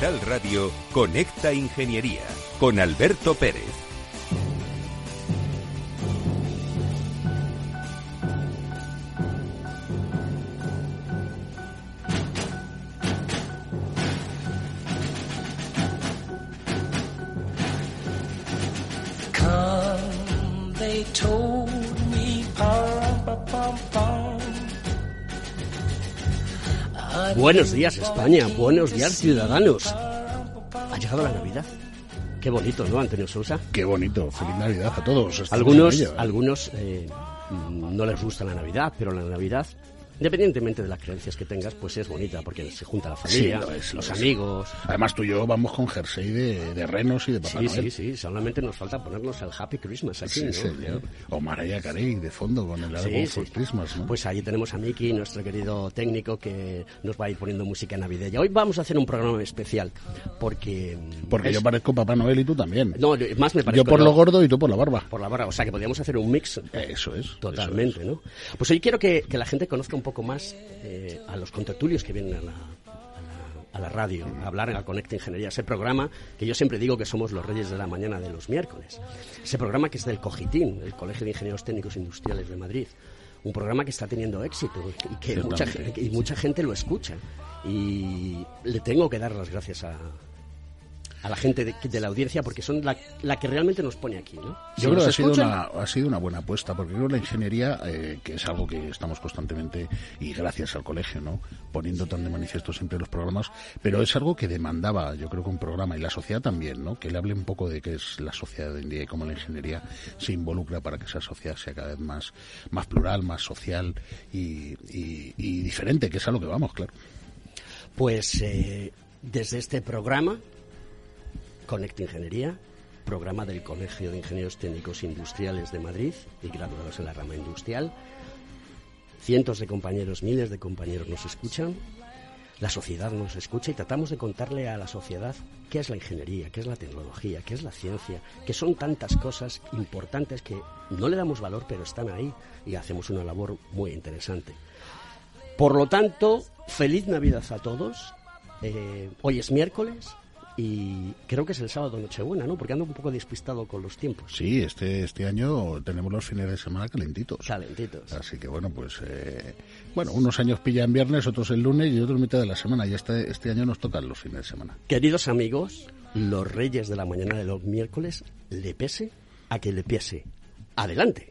Capital Radio, Conecta Ingeniería, con Alberto Pérez. Buenos días España, buenos días ciudadanos. Ha llegado la Navidad. Qué bonito, ¿no, Antonio Sousa? Qué bonito, feliz Navidad a todos. Estamos Algunos, ello, ¿eh? algunos eh, no les gusta la Navidad, pero la Navidad, independientemente de las creencias que tengas, pues es bonita porque se junta la familia, Sí, lo es, lo los es. amigos. Además tú y yo vamos con jersey de, de renos y de Papá Sí, Noel. sí, sí, solamente nos falta ponernos el Happy Christmas aquí, Sí, ¿no? señor. O Mariah Carey de fondo con el álbum for. Christmas, ¿no? Pues ahí tenemos a Miki, nuestro querido técnico, que nos va a ir poniendo música navideña. Hoy vamos a hacer un programa especial, porque... Porque es- yo parezco Papá Noel y tú también. No, yo- más me parece... yo por lo gordo y tú por la barba. Por la barra, o sea que podríamos hacer un mix Eso es. totalmente, ¿no? Pues hoy quiero que, que la gente conozca un poco más eh, a los contertulios que vienen a la, a la- la radio, a hablar a Conecta Ingeniería, ese programa que yo siempre digo que somos los reyes de la mañana de los miércoles. Ese programa que es del COGITIN, el Colegio de Ingenieros Técnicos Industriales de Madrid. Un programa que está teniendo éxito y que mucha, y mucha gente lo escucha. Y le tengo que dar las gracias a, a la gente de, de la audiencia porque son la, la que realmente nos pone aquí, ¿no? Si Yo creo que ha sido, una, ha sido una buena apuesta, porque creo que la ingeniería, eh, que es algo que estamos constantemente, y gracias al colegio, ¿no? poniendo tan de manifiesto siempre los programas, pero es algo que demandaba, yo creo que un programa, y la sociedad también, ¿no? que le hable un poco de qué es la sociedad hoy en día y cómo la ingeniería se involucra para que esa sociedad sea cada vez más, más plural, más social y, y- y diferente, que es a lo que vamos, claro. Pues eh, desde este programa, Conecta Ingeniería, programa del Colegio de Ingenieros Técnicos Industriales de Madrid y graduados en la rama industrial, cientos de compañeros, miles de compañeros nos escuchan, la sociedad nos escucha y tratamos de contarle a la sociedad qué es la ingeniería, qué es la tecnología, qué es la ciencia, que son tantas cosas importantes que no le damos valor, pero están ahí y hacemos una labor muy interesante. Por lo tanto, feliz Navidad a todos. Eh, hoy es miércoles y creo que es el sábado Nochebuena, ¿no? Porque ando un poco despistado con los tiempos. Sí, este, este año tenemos los fines de semana calentitos. Calentitos. Así que bueno, pues eh, bueno, unos años pillan viernes, otros el lunes y otros mitad de la semana. Y este, este año nos tocan los fines de semana. Queridos amigos, los reyes de la mañana de los miércoles, le pese a que le pese. Adelante.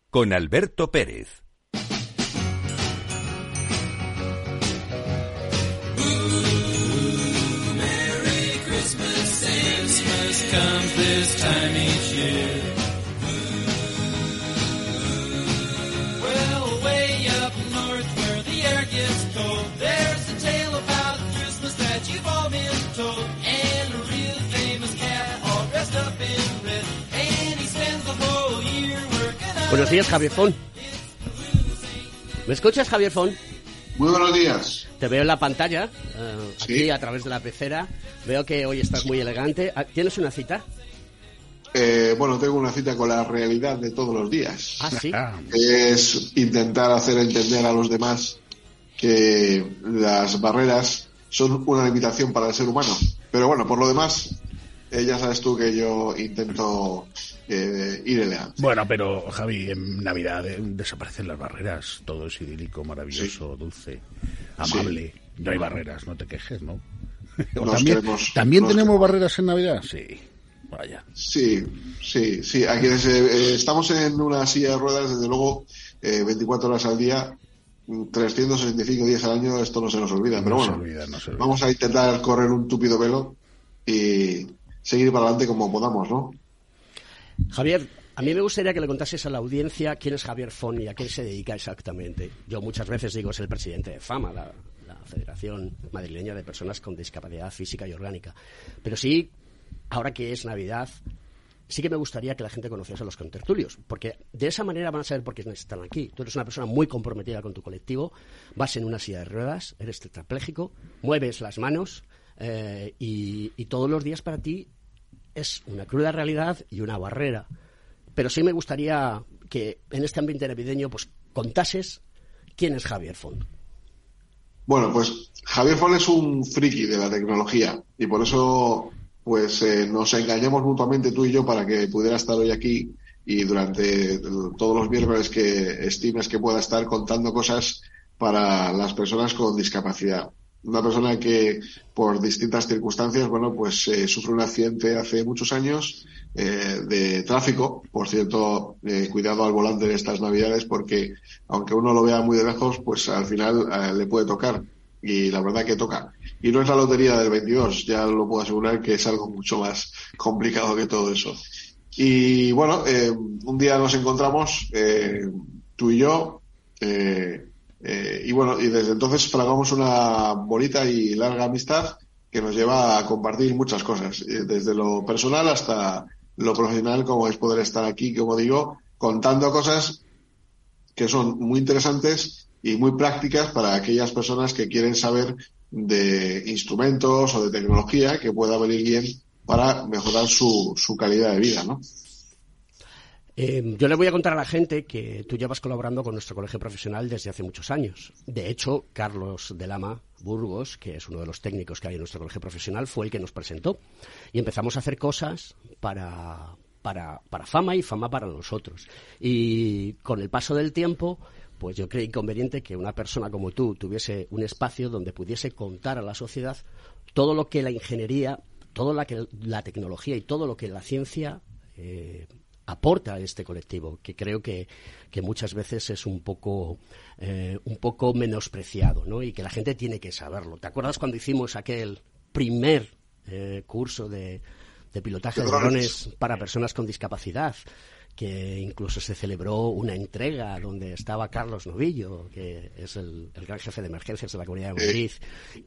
con Alberto Pérez. this time Buenos días, Javier Fon. ¿Me escuchas, Javier Fon? Muy buenos días. Te veo en la pantalla, eh, Sí. aquí a través de la pecera. Veo que hoy estás muy elegante. Ah, ¿Tienes una cita? Eh, bueno, tengo una cita con la realidad de todos los días. Ah, sí. Es intentar hacer entender a los demás que las barreras son una limitación para el ser humano. Pero bueno, por lo demás, eh, ya sabes tú que yo intento eh, ir elegante. Bueno, pero Javi, en Navidad eh, desaparecen las barreras. Todo es idílico, maravilloso, dulce, amable. No hay barreras, no te quejes, ¿no? Nos también queremos- ¿también nos tenemos queremos. barreras en Navidad? Sí. Vaya. Sí, sí, sí. A quienes eh, eh, estamos en una silla de ruedas, desde luego, eh, 24 horas al día, mm, 365 días al año, esto no se nos olvida. Pero no bueno, olvida, no se olvida. vamos a intentar correr un túpido velo y seguir para adelante como podamos, ¿no? Javier, a mí me gustaría que le contases a la audiencia quién es Javier Fon y a qué se dedica exactamente. Yo muchas veces digo es el presidente de FAMA, la, la Federación Madrileña de Personas con Discapacidad Física y Orgánica. Pero sí, ahora que es Navidad, sí que me gustaría que la gente conociese a los contertulios, porque de esa manera van a saber por qué están aquí. Tú eres una persona muy comprometida con tu colectivo, vas en una silla de ruedas, eres tetrapléjico, mueves las manos eh, y, todos los días para ti es una cruda realidad y una barrera. Pero sí me gustaría que en este ambiente navideño pues contases quién es Javier Font. Bueno, pues Javier Fon es un friki de la tecnología y por eso pues eh, nos engañamos mutuamente tú y yo para que pudiera estar hoy aquí y durante todos los miércoles que estimes que pueda estar contando cosas para las personas con discapacidad. Una persona que por distintas circunstancias, bueno, pues eh, sufre un accidente hace muchos años eh, de tráfico. Por cierto, eh, cuidado al volante de estas navidades porque aunque uno lo vea muy de lejos, pues al final eh, le puede tocar. Y la verdad que toca. Y no es la lotería del 22, ya lo puedo asegurar que es algo mucho más complicado que todo eso. Y bueno, un día nos encontramos, eh, tú y yo, eh, eh, y bueno, y desde entonces fragamos una bonita y larga amistad que nos lleva a compartir muchas cosas, eh, desde lo personal hasta lo profesional, como es poder estar aquí, como digo, contando cosas que son muy interesantes y muy prácticas para aquellas personas que quieren saber de instrumentos o de tecnología que pueda venir bien para mejorar su, su calidad de vida, ¿no? Eh, yo le voy a contar a la gente que tú llevas colaborando con nuestro colegio profesional desde hace muchos años. De hecho, Carlos de Lama Burgos, que es uno de los técnicos que hay en nuestro colegio profesional, fue el que nos presentó. Y empezamos a hacer cosas para, para, para fama y fama para nosotros. Y con el paso del tiempo, pues yo creí conveniente que una persona como tú tuviese un espacio donde pudiese contar a la sociedad todo lo que la ingeniería, toda la, la tecnología y todo lo que la ciencia eh, aporta a este colectivo, que creo que, que muchas veces es un poco, eh, un poco menospreciado, ¿no? Y que la gente tiene que saberlo. ¿Te acuerdas cuando hicimos aquel primer eh, curso de, de pilotaje De drones para personas con discapacidad? que incluso se celebró una entrega donde estaba Carlos Novillo, que es el, el gran jefe de emergencias de la Comunidad de Madrid,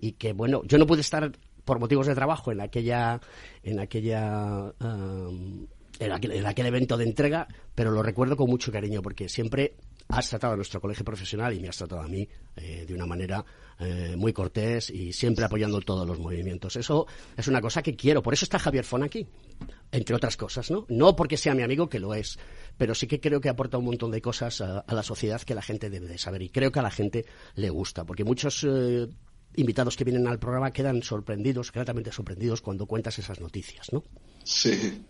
y que, bueno, yo no pude estar por motivos de trabajo en aquella, en aquella, um, en aquel, en aquel evento de entrega, pero lo recuerdo con mucho cariño porque siempre has tratado a nuestro colegio profesional y me has tratado a mí eh, de una manera eh, muy cortés y siempre apoyando todos los movimientos. Eso es una cosa que quiero. Por eso está Javier Fon aquí, entre otras cosas, ¿no? No porque sea mi amigo, que lo es, pero sí que creo que aporta un montón de cosas a, a la sociedad que la gente debe de saber y creo que a la gente le gusta, porque muchos eh, invitados que vienen al programa quedan sorprendidos, gratamente sorprendidos cuando cuentas esas noticias, ¿no? Sí.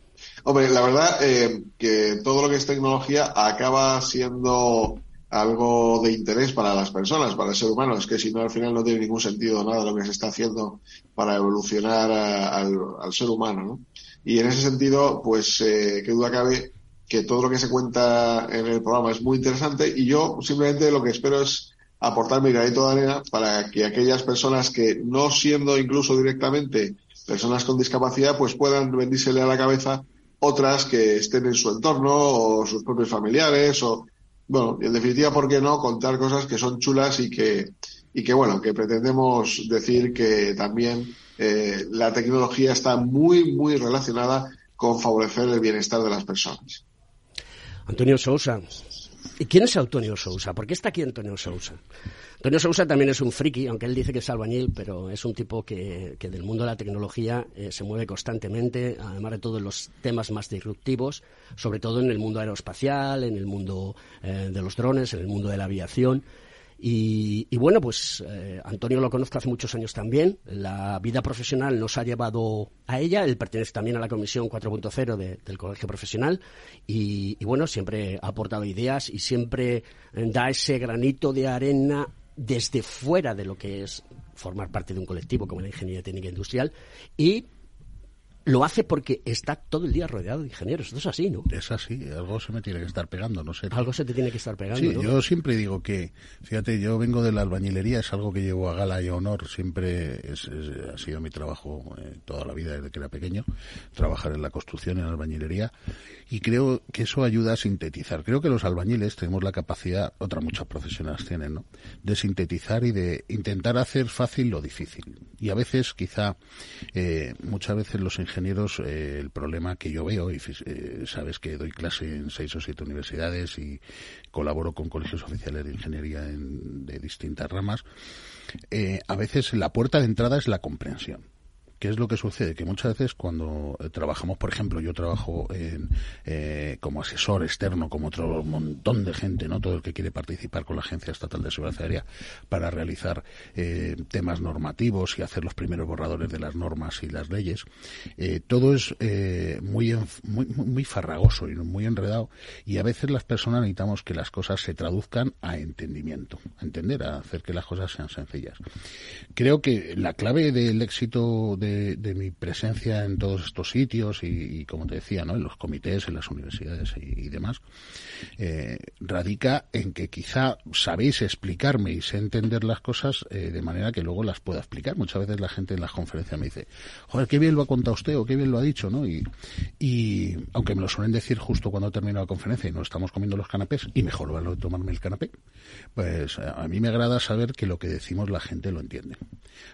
Hombre, la verdad eh, que todo lo que es tecnología acaba siendo algo de interés para las personas, para el ser humano. Es que si no, al final no tiene ningún sentido nada lo que se está haciendo para evolucionar al ser humano, ¿no? Y en ese sentido, pues, eh, qué duda cabe que todo lo que se cuenta en el programa es muy interesante y yo simplemente lo que espero es aportar mi granito de arena para que aquellas personas que no siendo incluso directamente personas con discapacidad pues puedan vendírsele a la cabeza otras que estén en su entorno o sus propios familiares o bueno, en definitiva, ¿por qué no contar cosas que son chulas y que, y que bueno, que pretendemos decir que también eh, la tecnología está muy, muy relacionada con favorecer el bienestar de las personas. Antonio Sousa, ¿Y quién es Antonio Sousa? ¿Por qué está aquí Antonio Sousa? Antonio Sousa también es un friki, aunque él dice que es albañil, pero es un tipo que, que del mundo de la tecnología eh, se mueve constantemente, además de todos los temas más disruptivos, sobre todo en el mundo aeroespacial, en el mundo eh, de los drones, en el mundo de la aviación. Y, y bueno, pues eh, Antonio lo conozco hace muchos años también. La vida profesional nos ha llevado a ella. Él pertenece también a la Comisión 4.0 de- del Colegio Profesional. Y, y bueno, siempre ha aportado ideas y siempre eh, da ese granito de arena desde fuera de lo que es formar parte de un colectivo como la Ingeniería Técnica Industrial. Y lo hace porque está todo el día rodeado de ingenieros. Esto es así, ¿no? Es así, algo se me tiene que estar pegando, no sé. Algo se te tiene que estar pegando, Sí, ¿no? yo siempre digo que, fíjate, yo vengo de la albañilería, es algo que llevo a gala y a honor, siempre es- es- ha sido mi trabajo eh, toda la vida desde que era pequeño, trabajar en la construcción, en la albañilería, y creo que eso ayuda a sintetizar. Creo que los albañiles tenemos la capacidad, otras muchas profesionales tienen, ¿no?, de sintetizar y de intentar hacer fácil lo difícil. Y a veces, quizá, eh, muchas veces los ingenieros, eh, el problema que yo veo, y eh, sabes que doy clase en seis o siete universidades y colaboro con colegios oficiales de ingeniería en- de distintas ramas, eh, a veces la puerta de entrada es la comprensión. ¿Qué es lo que sucede? Que muchas veces cuando eh, trabajamos, por ejemplo, yo trabajo en, eh, como asesor externo, como otro montón de gente, no todo el que quiere participar con la Agencia Estatal de Seguridad Aérea para realizar eh, temas normativos y hacer los primeros borradores de las normas y las leyes, todo es muy, enf- muy, muy farragoso y muy enredado y a veces las personas necesitamos que las cosas se traduzcan a entendimiento, a entender, a hacer que las cosas sean sencillas. Creo que la clave del éxito de mi presencia en todos estos sitios y, y, como te decía, ¿no? en los comités, en las universidades y, y demás, eh, radica en que quizá sabéis explicarme y sé entender las cosas eh, de manera que luego las pueda explicar. Muchas veces la gente en las conferencias me dice, joder, qué bien lo ha contado usted o qué bien lo ha dicho, ¿no? Y, y aunque me lo suelen decir justo cuando termino la conferencia y nos estamos comiendo los canapés, y mejor va lo de tomarme el canapé, pues a mí me agrada saber que lo que decimos la gente lo entiende.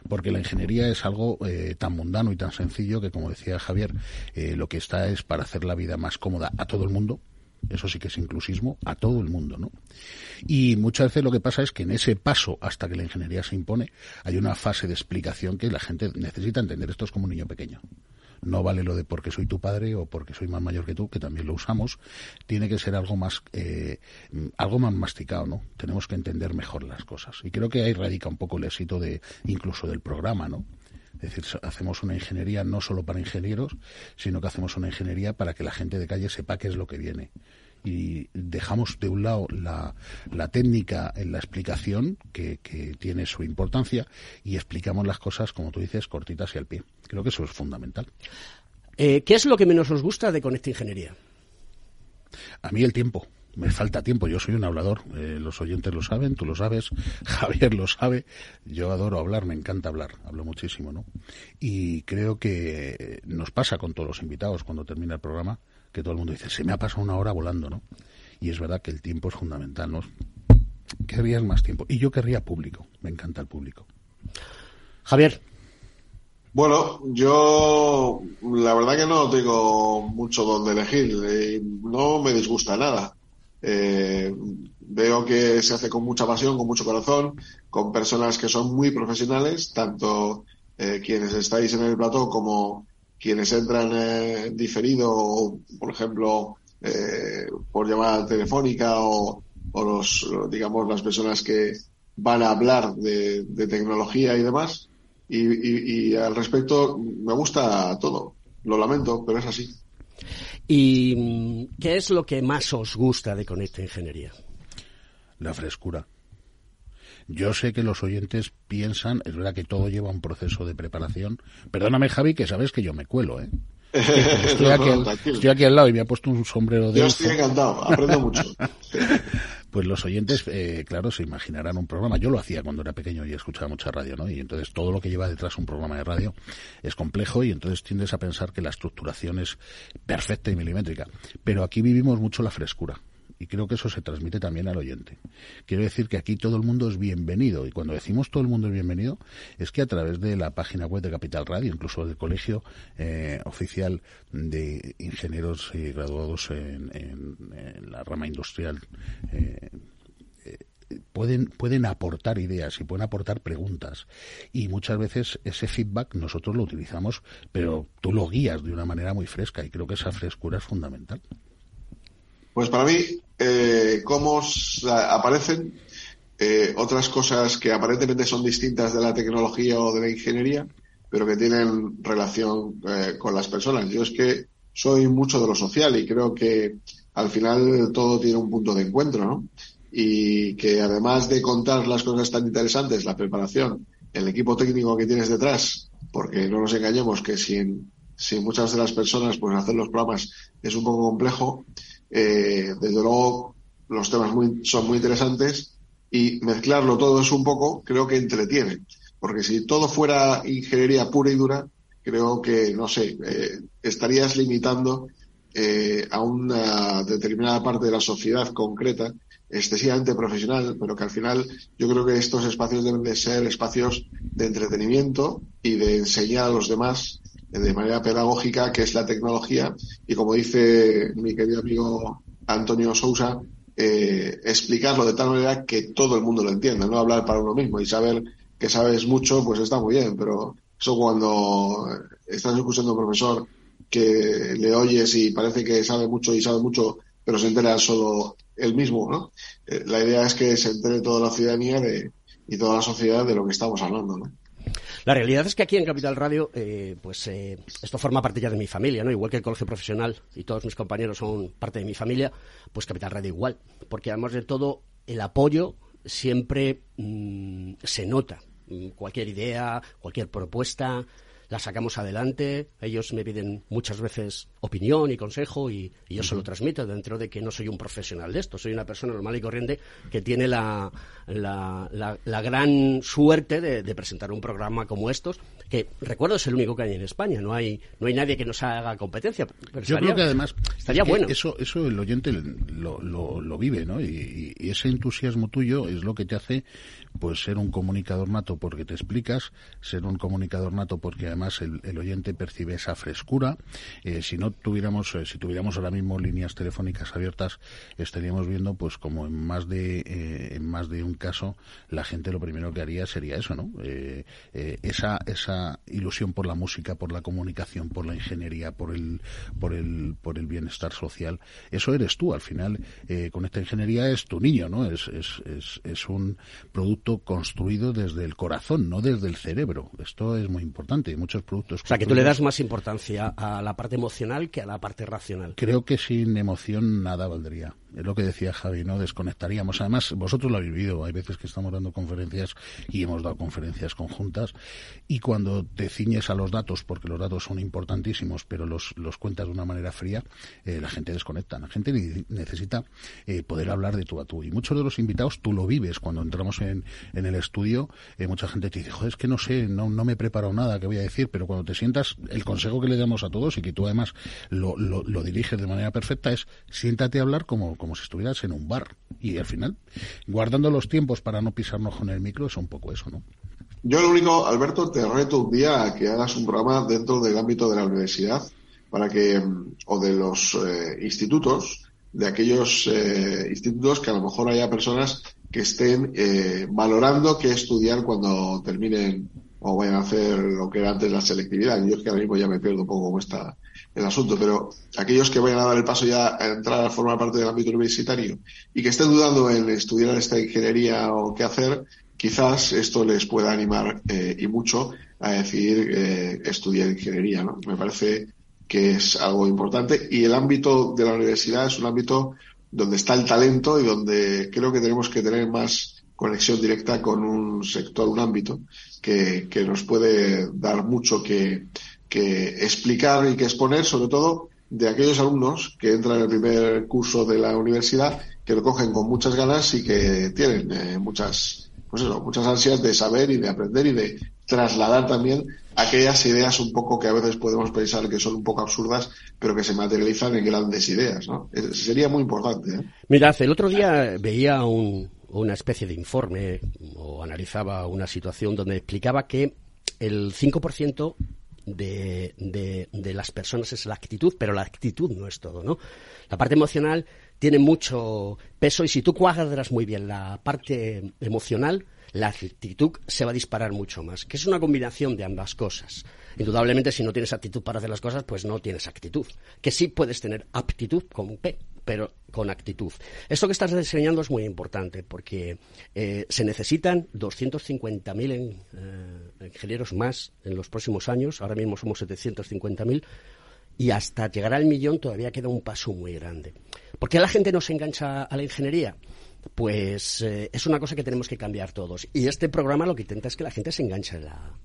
Porque la ingeniería es algo eh, tan mundano y tan sencillo que, como decía Javier, eh, lo que está es para hacer la vida más cómoda a todo el mundo, eso sí que es inclusismo a todo el mundo, ¿no? Y muchas veces lo que pasa es que en ese paso hasta que la ingeniería se impone hay una fase de explicación que la gente necesita entender. Esto es como un niño pequeño. No vale lo de porque soy tu padre o porque soy más mayor que tú, que también lo usamos. Tiene que ser algo más, eh, algo más masticado, ¿no? Tenemos que entender mejor las cosas. Y creo que ahí radica un poco el éxito de, incluso del programa, ¿no? Es decir, hacemos una ingeniería no solo para ingenieros, sino que hacemos una ingeniería para que la gente de calle sepa qué es lo que viene. Y dejamos de un lado la, la técnica en la explicación, que, que, tiene su importancia, y explicamos las cosas, como tú dices, cortitas y al pie. Creo que eso es fundamental. Eh, ¿Qué es lo que menos os gusta de Conecta Ingeniería? A mí el tiempo me falta tiempo. Yo soy un hablador. Eh, los oyentes lo saben, tú lo sabes, Javier lo sabe. Yo adoro hablar, me encanta hablar. Hablo muchísimo, ¿no? Y creo que nos pasa con todos los invitados cuando termina el programa que todo el mundo dice, se me ha pasado una hora volando, ¿no? Y es verdad que el tiempo es fundamental, ¿no? Querrías más tiempo. Y yo querría público. Me encanta el público. Javier. Bueno, yo la verdad que no tengo mucho donde elegir. Eh, no me disgusta nada. Eh, veo que se hace con mucha pasión, con mucho corazón, con personas que son muy profesionales, tanto eh, quienes estáis en el plató como quienes entran eh, diferido, o, por ejemplo, por llamada telefónica o, los, digamos, las personas que van a hablar de, tecnología y demás. Y, y, al respecto, me gusta todo. Lo lamento, pero es así. ¿Y qué es lo que más os gusta de Conecta Ingeniería? La frescura. Yo sé que los oyentes piensan, es verdad que todo lleva un proceso de preparación. Perdóname, Javi, que sabes que yo me cuelo, ¿eh? Estoy, aquí, no, estoy, aquí, al, lado y me ha puesto un sombrero de. Yo estoy encantado, aprendo mucho. pues los oyentes, eh, claro, se imaginarán un programa. Yo lo hacía cuando era pequeño y escuchaba mucha radio, ¿no? Y entonces todo lo que lleva detrás un programa de radio es complejo y entonces tiendes a pensar que la estructuración es perfecta y milimétrica. Pero aquí vivimos mucho la frescura Y creo que eso se transmite también al oyente. Quiero decir que aquí todo el mundo es bienvenido. Y cuando decimos todo el mundo es bienvenido, es que a través de la página web de Capital Radio, incluso del colegio eh, oficial de ingenieros y graduados en, la rama industrial, eh, pueden, pueden aportar ideas y pueden aportar preguntas. Y muchas veces ese feedback nosotros lo utilizamos, pero tú lo guías de una manera muy fresca y creo que esa frescura es fundamental. Pues para mí, eh, cómo aparecen eh, otras cosas que aparentemente son distintas de la tecnología o de la ingeniería, pero que tienen relación eh, con las personas. Yo es que soy mucho de lo social y creo que al final todo tiene un punto de encuentro, ¿no? y que además de contar las cosas tan interesantes, la preparación, el equipo técnico que tienes detrás, porque no nos engañemos que sin, sin muchas de las personas pues hacer los programas es un poco complejo, eh, desde luego los temas muy, son muy interesantes y mezclarlo todo es un poco, creo que entretiene, porque si todo fuera ingeniería pura y dura, creo que, no sé, eh, estarías limitando eh, a una determinada parte de la sociedad concreta excesivamente profesional, pero que al final yo creo que estos espacios deben de ser espacios de entretenimiento y de enseñar a los demás de manera pedagógica qué es la tecnología y como dice mi querido amigo Antonio Sousa, eh, explicarlo de tal manera que todo el mundo lo entienda, no hablar para uno mismo y saber que sabes mucho, pues está muy bien, pero eso cuando estás escuchando a un profesor que le oyes y parece que sabe mucho y sabe mucho, pero se entera solo el mismo, ¿no? Eh, la idea es que se entere toda la ciudadanía de, y toda la sociedad de lo que estamos hablando, ¿no? La realidad es que aquí en Capital Radio, eh, pues eh, esto forma parte ya de mi familia, ¿no? Igual que el colegio profesional y todos mis compañeros son parte de mi familia, pues Capital Radio igual, porque además de todo el apoyo siempre mm, se nota. Mm, cualquier idea, cualquier propuesta, la sacamos adelante. Ellos me piden muchas veces opinión y consejo y, yo se lo transmito dentro de que no soy un profesional de esto, soy una persona normal y corriente que tiene la, la, la, gran suerte de, presentar un programa como estos, que recuerdo es el único que hay en España, no hay, no hay nadie que nos haga competencia. Yo creo que además estaría bueno. Eso, eso el oyente lo, lo, lo vive, ¿no? Y, y, ese entusiasmo tuyo es lo que te hace pues ser un comunicador nato porque te explicas, ser un comunicador nato porque además el, oyente percibe esa frescura. Eh, si no tuviéramos, eh, si tuviéramos ahora mismo líneas telefónicas abiertas, estaríamos viendo pues como en más de eh, en más de un caso la gente lo primero que haría sería eso, ¿no? esa esa ilusión por la música, por la comunicación, por la ingeniería, por el por el por el bienestar social. Eso eres tú al final. con esta ingeniería es tu niño, ¿no? Es es es, es un producto construido desde el corazón, no desde el cerebro. Esto es muy importante. Muchos productos. O sea, que tú le das más importancia a la parte emocional que a la parte racional. Creo que sin emoción nada valdría es lo que decía Javi, ¿no? Desconectaríamos. Además, vosotros lo habéis vivido. Hay veces que estamos dando conferencias y hemos dado conferencias conjuntas. Y cuando te ciñes a los datos, porque los datos son importantísimos, pero los, los cuentas de una manera fría, eh, la gente desconecta. La gente necesita eh, poder hablar de tú a tú. Y muchos de los invitados, tú lo vives. Cuando entramos en, en el estudio, eh, mucha gente te dice, joder, es que no sé, no, no me he preparado nada, ¿qué voy a decir? Pero cuando te sientas, el consejo que le damos a todos y que tú además lo, lo, lo diriges de manera perfecta es siéntate a hablar como como si estuvieras en un bar. Y al final, guardando los tiempos para no pisarnos con el micro, es un poco eso, ¿no? Yo lo único, Alberto, te reto un día a que hagas un programa dentro del ámbito de la universidad para que, o de los eh, institutos, de aquellos eh, institutos que a lo mejor haya personas que estén eh, valorando qué estudiar cuando terminen o vayan a hacer lo que era antes la selectividad. Yo es que ahora mismo ya me pierdo un poco cómo está el asunto, pero aquellos que vayan a dar el paso ya a entrar a formar parte del ámbito universitario y que estén dudando en estudiar esta ingeniería o qué hacer, quizás esto les pueda animar eh, y mucho a decidir eh, estudiar ingeniería. Me parece que es algo importante y el ámbito de la universidad es un ámbito donde está el talento y donde creo que tenemos que tener más conexión directa con un sector, un ámbito que nos puede dar mucho que, que explicar y que exponer, sobre todo de aquellos alumnos que entran en el primer curso de la universidad, que lo cogen con muchas ganas y que tienen eh, muchas pues eso, muchas ansias de saber y de aprender y de trasladar también aquellas ideas un poco que a veces podemos pensar que son un poco absurdas, pero que se materializan en grandes ideas, ¿no? Sería muy importante. ¿eh? Mirad, el otro día veía un- una especie de informe o analizaba una situación donde explicaba que el 5% de, de, de las personas es la actitud, pero la actitud no es todo, ¿no? La parte emocional tiene mucho peso y si tú cuadras muy bien la parte emocional, la actitud se va a disparar mucho más, que es una combinación de ambas cosas. Indudablemente, si no tienes actitud para hacer las cosas, pues no tienes actitud. Que sí puedes tener aptitud con P, pero con actitud. Esto que estás enseñando es muy importante porque eh, se necesitan 250.000 en, eh, ingenieros más en los próximos años. Ahora mismo somos 750.000 y hasta llegar al millón todavía queda un paso muy grande. ¿Por qué la gente no se engancha a la ingeniería? Pues eh, es una cosa que tenemos que cambiar todos. Y este programa lo que intenta es que la gente se enganche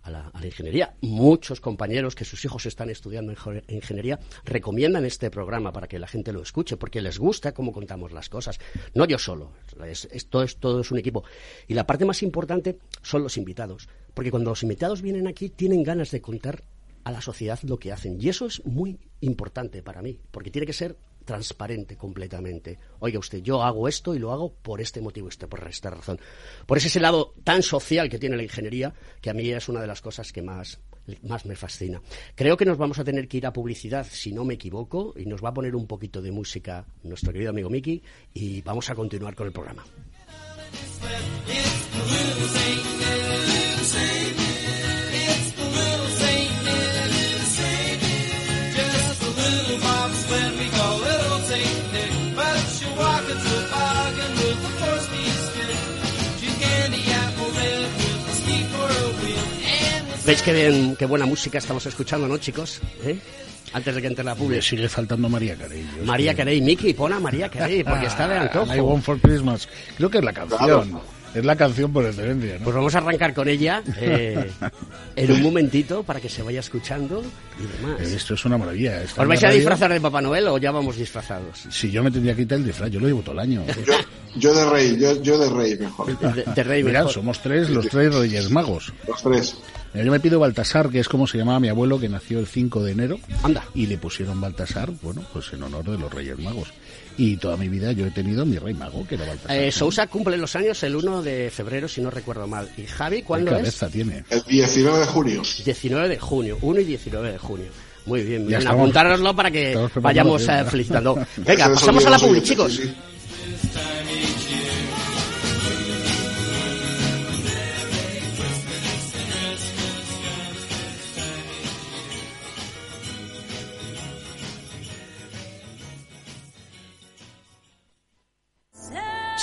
a la, ingeniería. Muchos compañeros que sus hijos están estudiando ingeniería recomiendan este programa para que la gente lo escuche, porque les gusta cómo contamos las cosas. No yo solo, es, es, todo es un equipo. Y la parte más importante son los invitados, porque cuando los invitados vienen aquí tienen ganas de contar a la sociedad lo que hacen. Y eso es muy importante para mí, porque tiene que ser transparente completamente. Oiga usted, yo hago esto y lo hago por este motivo, este, por esta razón. Por ese lado tan social que tiene la ingeniería, que a mí es una de las cosas que más, más me fascina. Creo que nos vamos a tener que ir a publicidad, si no me equivoco, y nos va a poner un poquito de música nuestro querido amigo Miki, y vamos a continuar con el programa. ¿Veis qué, bien, qué buena música estamos escuchando, no, chicos? ¿Eh? Antes de que entre la Le publi. sigue faltando María Carey. María que- Carey, Miki, pon a María Carey, porque está de I antojo. Want for Christmas. Creo que es la canción. Claro. Es la canción por excelencia, ¿no? Pues vamos a arrancar con ella eh, en un momentito para que se vaya escuchando y demás. Esto es una maravilla. ¿Os vais a radio. disfrazar de Papá Noel o ya vamos disfrazados? Si yo me tendría que quitar el disfraz, yo lo llevo todo el año. Yo, yo de rey, yo, yo de rey mejor. De, de rey Mirad, mejor. somos tres, los tres Reyes Magos. Los tres. Yo me pido Baltasar, que es como se llamaba mi abuelo, que nació el 5 de enero. Anda. Y le pusieron Baltasar, bueno, pues en honor de los Reyes Magos. Y toda mi vida yo he tenido mi rey mago, que era Baltasar. Eh, Sousa cumple los años el 1 de febrero, si no recuerdo mal. ¿Y Javi ¿Qué cuándo es? cabeza tiene? El 19 de junio. 19 de junio, 1 y 19 de junio. Muy bien, bien. estamos- apuntároslo para que vayamos bien, eh, felicitando. Venga, es pasamos a la publi, chicos. sí, sí.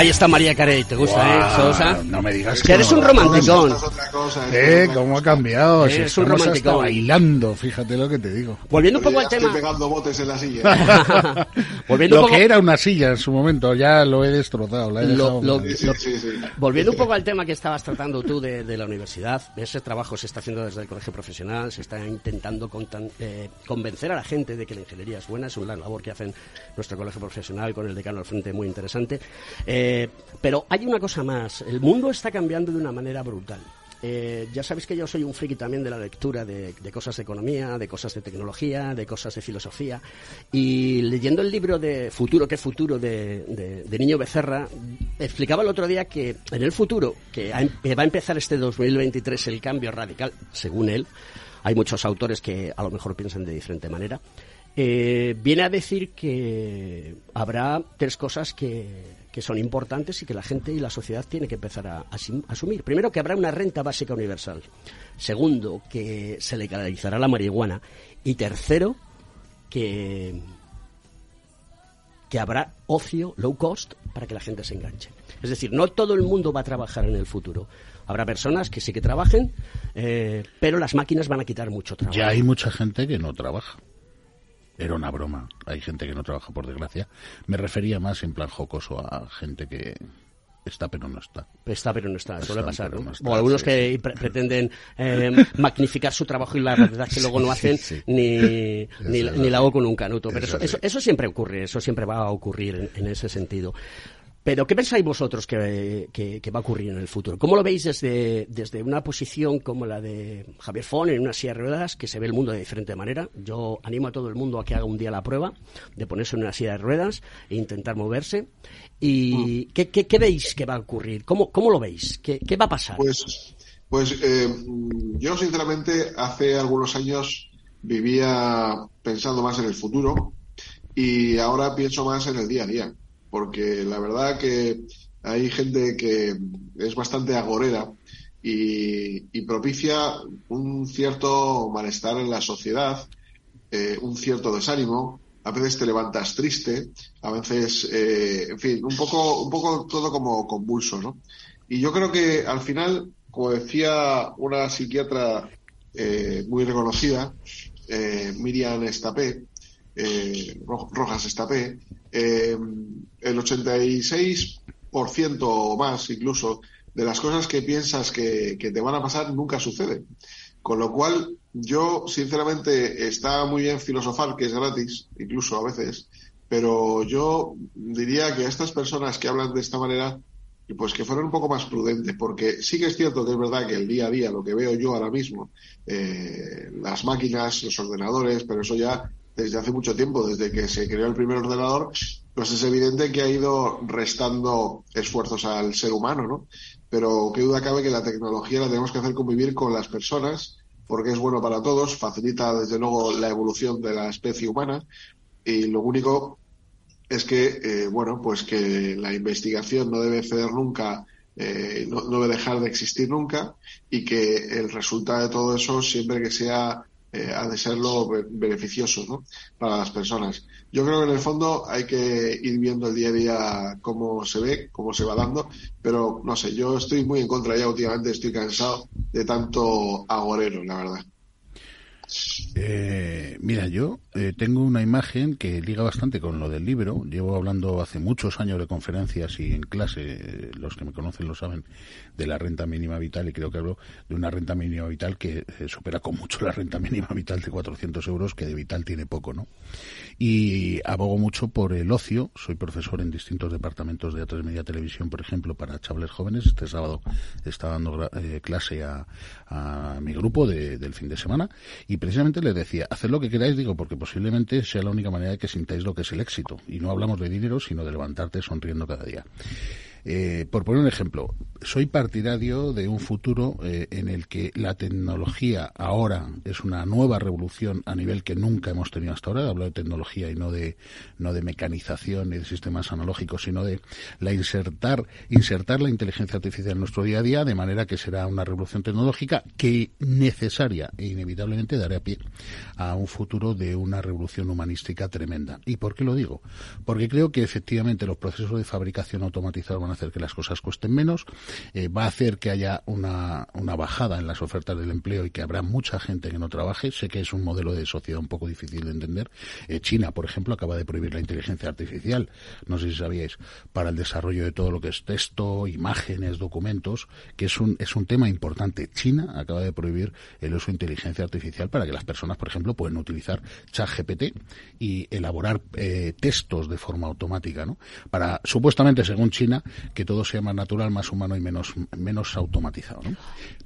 Ahí está María Carey, ¿te gusta, eh, Sosa? No me digas Que eres no. un romanticón. Es Eh, es otra cómo ha cambiado. Si Eres un estamos hasta romanticón. bailando, fíjate lo que te digo. Volviendo un poco al estoy tema. pegando botes en la silla. Volviendo Lo un poco, que era una silla en su momento, ya lo he destrozado. La he Lo- dejado lo- mal. Sí, sí, sí, sí. volviendo un poco al tema que estabas tratando tú de, de la universidad, ese trabajo se está haciendo desde el colegio profesional, se está intentando contan- eh, convencer a la gente de que la ingeniería es buena, es una labor que hacen nuestro colegio profesional con el decano al frente muy interesante. Eh, pero hay una cosa más, el mundo está cambiando de una manera brutal. Eh, ya sabéis que yo soy un friki también de la lectura de, cosas de economía, de cosas de tecnología, de cosas de filosofía. Y leyendo el libro de Futuro, que futuro, de, Niño Becerra, explicaba el otro día que en el futuro, que em- va a empezar este 2023 el cambio radical, según él, hay muchos autores que a lo mejor piensan de diferente manera, eh, viene a decir que habrá tres cosas que, que son importantes y que la gente y la sociedad tiene que empezar a asumir. Primero, que habrá una renta básica universal. Segundo, que se legalizará la marihuana. Y tercero, que, que habrá ocio low cost para que la gente se enganche. Es decir, no todo el mundo va a trabajar en el futuro. Habrá personas que sí que trabajen, eh, pero las máquinas van a quitar mucho trabajo. Ya hay mucha gente que no trabaja. Era una broma. Hay gente que no trabaja, por desgracia. Me refería más en plan jocoso a gente que está pero no está. Está, pero no está, suele pasar, pero ¿no? no está, o algunos sí, que sí. pre- pretenden eh, magnificar su trabajo y la verdad es que luego no hacen sí. ni, ni, Eso ni la hago con un canuto. Pero Eso eso, siempre ocurre, eso siempre va a ocurrir en, en ese sentido. Pero, ¿qué pensáis vosotros que, que- que va a ocurrir en el futuro? ¿Cómo lo veis desde, desde una posición como la de Javier Fon en una silla de ruedas, que se ve el mundo de diferente manera? Yo animo a todo el mundo a que haga un día la prueba de ponerse en una silla de ruedas e intentar moverse. ¿Y Mm. ¿qué, qué, qué veis que va a ocurrir? ¿Cómo, cómo lo veis? ¿Qué, qué va a pasar? Pues, pues eh, yo sinceramente hace algunos años vivía pensando más en el futuro y ahora pienso más en el día a día, porque la verdad que hay gente que es bastante agorera y, propicia un cierto malestar en la sociedad, eh, un cierto desánimo. A veces te levantas triste, a veces, eh, en fin, un poco, un poco todo como convulso, ¿no? Y yo creo que al final, como decía una psiquiatra eh, muy reconocida, eh, Miriam Estapé, Ro- Rojas Estapé, eh, el 86% o más incluso de las cosas que piensas que, que te van a pasar nunca suceden. Con lo cual, yo, sinceramente, está muy bien filosofar, que es gratis, incluso a veces, pero yo diría que a estas personas que hablan de esta manera, pues que fueran un poco más prudentes, porque sí que es cierto que es verdad que el día a día, lo que veo yo ahora mismo, eh, las máquinas, los ordenadores, pero eso ya desde hace mucho tiempo, desde que se creó el primer ordenador, pues es evidente que ha ido restando esfuerzos al ser humano, ¿no? Pero qué duda cabe que la tecnología la tenemos que hacer convivir con las personas, porque es bueno para todos, facilita desde luego la evolución de la especie humana, y lo único es que, eh, bueno, pues que la investigación no debe ceder nunca, eh, no, no debe dejar de existir nunca, y que el resultado de todo eso, siempre que sea eh, ha de serlo be- beneficioso ¿no? para las personas. Yo creo que en el fondo hay que ir viendo el día a día cómo se ve, cómo se va dando, pero no sé, yo estoy muy en contra ya últimamente, estoy cansado de tanto agorero, la verdad. Eh, mira, yo eh, tengo una imagen que liga bastante con lo del libro. Llevo hablando hace muchos años de conferencias y en clase, eh, los que me conocen lo saben, de la renta mínima vital y creo que hablo de una renta mínima vital que eh, supera con mucho la renta mínima vital de 400 euros, que de vital tiene poco, ¿no? Y abogo mucho por el ocio. Soy profesor en distintos departamentos de A3 Media Televisión, por ejemplo, para chavales jóvenes. Este sábado está dando eh, clase a, a mi grupo de- del fin de semana y precisamente les decía, haced lo que queráis, digo, porque posiblemente sea la única manera de que sintáis lo que es el éxito. Y no hablamos de dinero, sino de levantarte sonriendo cada día. Eh, por poner un ejemplo, soy partidario de un futuro eh, en el que la tecnología ahora es una nueva revolución a nivel que nunca hemos tenido hasta ahora. Hablo de tecnología y no de no de mecanización ni de sistemas analógicos, sino de la insertar insertar la inteligencia artificial en nuestro día a día de manera que será una revolución tecnológica que necesaria e inevitablemente dará pie a un futuro de una revolución humanística tremenda. ¿Y por qué lo digo? Porque creo que efectivamente los procesos de fabricación automatizados hacer que las cosas cuesten menos, eh, va a hacer que haya una, una bajada en las ofertas del empleo y que habrá mucha gente que no trabaje. Sé que es un modelo de sociedad un poco difícil de entender. Eh, China, por ejemplo, acaba de prohibir la inteligencia artificial, no sé si sabíais, para el desarrollo de todo lo que es texto, imágenes, documentos, que es un, es un tema importante. China acaba de prohibir el uso de inteligencia artificial para que las personas, por ejemplo, puedan utilizar ChatGPT y elaborar eh, textos de forma automática, ¿no? Para, supuestamente, según China, que todo sea más natural, más humano y menos, menos automatizado, ¿no?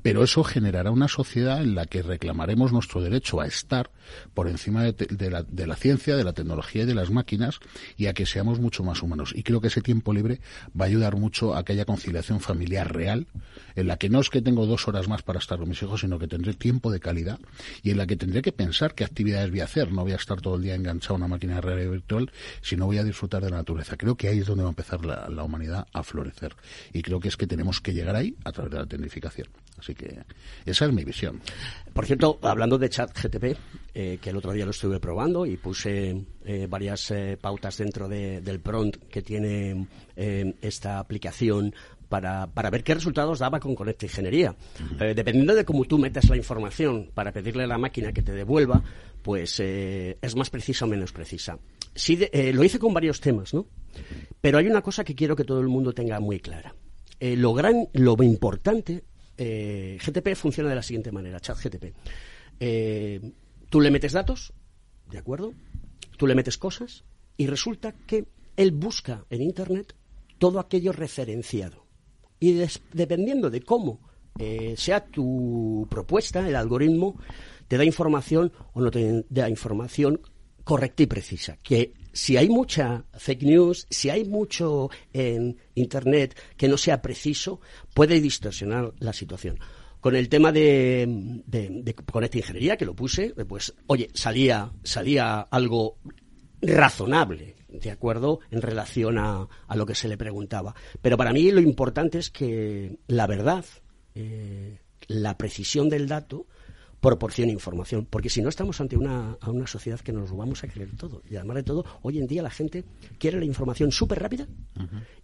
Pero eso generará una sociedad en la que reclamaremos nuestro derecho a estar por encima de, la, de la ciencia, de la tecnología y de las máquinas y a que seamos mucho más humanos. Y creo que ese tiempo libre va a ayudar mucho a que haya conciliación familiar real, en la que no es que tengo dos horas más para estar con mis hijos, sino que tendré tiempo de calidad y en la que tendré que pensar qué actividades voy a hacer. No voy a estar todo el día enganchado a una máquina de realidad virtual, sino voy a disfrutar de la naturaleza. Creo que ahí es donde va a empezar la, la humanidad a florecer. Y creo que es que tenemos que llegar ahí a través de la tecnificación. Así que esa es mi visión. Por cierto, hablando de chat GTP, eh, que el otro día lo estuve probando y puse eh, varias eh, pautas dentro de- del prompt que tiene eh, esta aplicación para, para ver qué resultados daba con Conecta Ingeniería. Eh, dependiendo de cómo tú metas la información para pedirle a la máquina que te devuelva, pues eh, es más precisa o menos precisa. Sí, eh, lo hice con varios temas, ¿no? Pero hay una cosa que quiero que todo el mundo tenga muy clara. Eh, lo gran, lo importante, eh, GTP funciona de la siguiente manera, chat GTP. Eh, tú le metes datos, ¿de acuerdo? Tú le metes cosas y resulta que él busca en Internet todo aquello referenciado. Y des- dependiendo de cómo sea tu propuesta, el algoritmo te da información o no te da información correcta y precisa. Que si hay mucha fake news, si hay mucho en Internet que no sea preciso, puede distorsionar la situación. Con el tema de, de, de Conecta Ingeniería, que lo puse, eh, pues, oye, salía, salía algo razonable, ¿de acuerdo?, en relación a, a lo que se le preguntaba. Pero para mí lo importante es que la verdad, eh, la precisión del dato, proporcione información, porque si no estamos ante una, a una sociedad que nos lo vamos a creer todo. Y además de todo, hoy en día la gente quiere la información súper rápida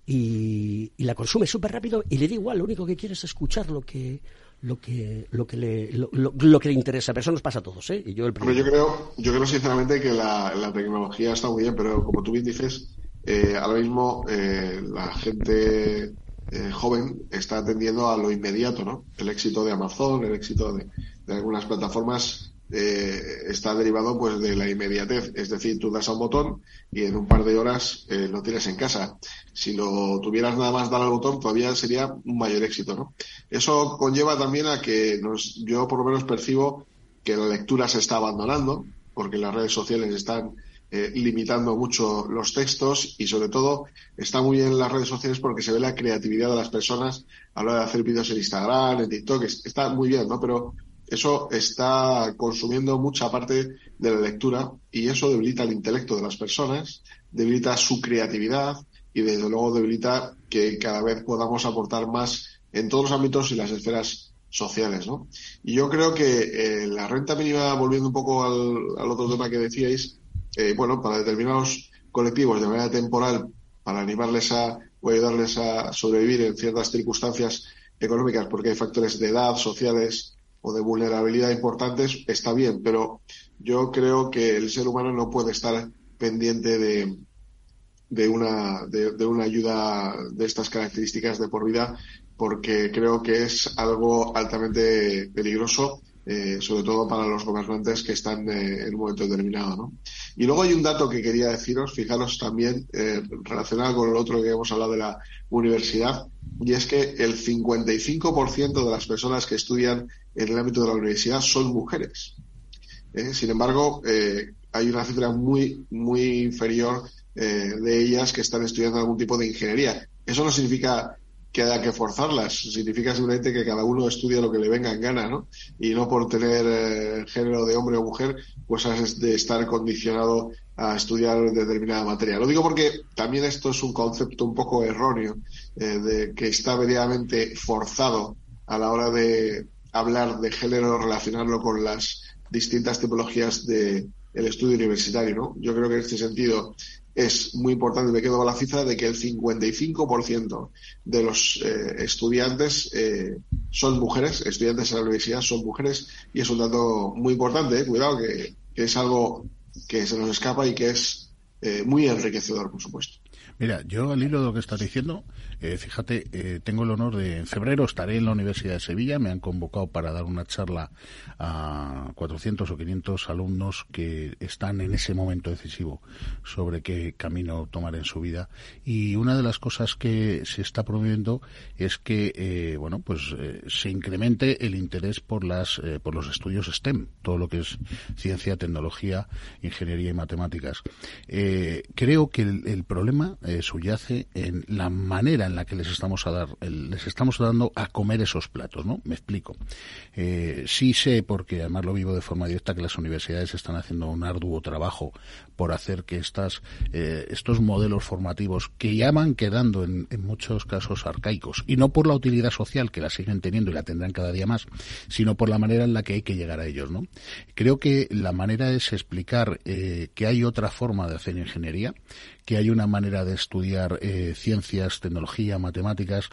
y, y la consume súper rápido y le da igual, lo único que quiere es escuchar lo que, lo que lo que le lo, lo- lo que le interesa pero eso nos pasa a todos eh y yo el primero yo creo, yo creo sinceramente que la, la tecnología está muy bien, pero como tú bien dices, eh, ahora mismo eh, la gente eh, joven está atendiendo a lo inmediato, ¿no? El éxito de Amazon, el éxito de, de algunas plataformas eh, está derivado pues de la inmediatez, es decir, tú das a un botón y en un par de horas eh, lo tienes en casa. Si lo tuvieras nada más dar al botón, todavía sería un mayor éxito, ¿no? Eso conlleva también a que nos, yo por lo menos percibo que la lectura se está abandonando, porque las redes sociales están eh, limitando mucho los textos y sobre todo está muy bien las redes sociales porque se ve la creatividad de las personas a la hora de hacer vídeos en Instagram, en TikTok, es- está muy bien, ¿no? Pero eso está consumiendo mucha parte de la lectura y eso debilita el intelecto de las personas, debilita su creatividad y desde luego debilita que cada vez podamos aportar más en todos los ámbitos y las esferas sociales, ¿no? Y yo creo que eh, la renta mínima, volviendo un poco al, al otro tema que decíais, eh, bueno, para determinados colectivos de manera temporal, para animarles a o ayudarles a sobrevivir en ciertas circunstancias económicas, porque hay factores de edad, sociales o de vulnerabilidad importantes, está bien, pero yo creo que el ser humano no puede estar pendiente de, de una, de, una ayuda de estas características de por vida, porque creo que es algo altamente peligroso, eh, sobre todo para los gobernantes que están eh, en un momento determinado. ¿no? Y luego hay un dato que quería deciros, fijaros también, eh, relacionado con el otro que hemos hablado de la universidad, y es que el 55% de las personas que estudian en el ámbito de la universidad son mujeres. ¿eh? Sin embargo, eh, hay una cifra muy, muy inferior eh, de ellas que están estudiando algún tipo de ingeniería. Eso no significa que haya que forzarlas, significa simplemente que cada uno estudie lo que le venga en gana, ¿no? Y no por tener género de hombre o mujer, pues has de estar condicionado a estudiar determinada materia. Lo digo porque también esto es un concepto un poco erróneo, de que está medianamente forzado a la hora de hablar de género, relacionarlo con las distintas tipologías de el estudio universitario, ¿no? Yo creo que en este sentido es muy importante, me quedo con la cifra de que el 55% de los eh, estudiantes eh, son mujeres, estudiantes en la universidad son mujeres, y es un dato muy importante, eh, cuidado, que, que es algo que se nos escapa y que es eh, muy enriquecedor, por supuesto. Mira, yo al hilo de lo que estás diciendo, eh, fíjate, eh, tengo el honor de, en febrero estaré en la Universidad de Sevilla, me han convocado para dar una charla a 400 o 500 alumnos que están en ese momento decisivo sobre qué camino tomar en su vida. Y una de las cosas que se está promoviendo es que, eh, bueno, pues se incremente el interés por las, por los estudios STEM, todo lo que es ciencia, tecnología, ingeniería y matemáticas. Creo que el, el problema subyace en la manera en la que les estamos a dar, les estamos dando a comer esos platos, ¿no? Me explico. Eh, sí sé, porque además lo vivo de forma directa, que las universidades están haciendo un arduo trabajo por hacer que estas, eh, estos modelos formativos que ya van quedando en, en muchos casos arcaicos, y no por la utilidad social que la siguen teniendo y la tendrán cada día más, sino por la manera en la que hay que llegar a ellos, ¿no? Creo que la manera es explicar eh, que hay otra forma de hacer ingeniería, que hay una manera de estudiar eh, ciencias, tecnología, matemáticas,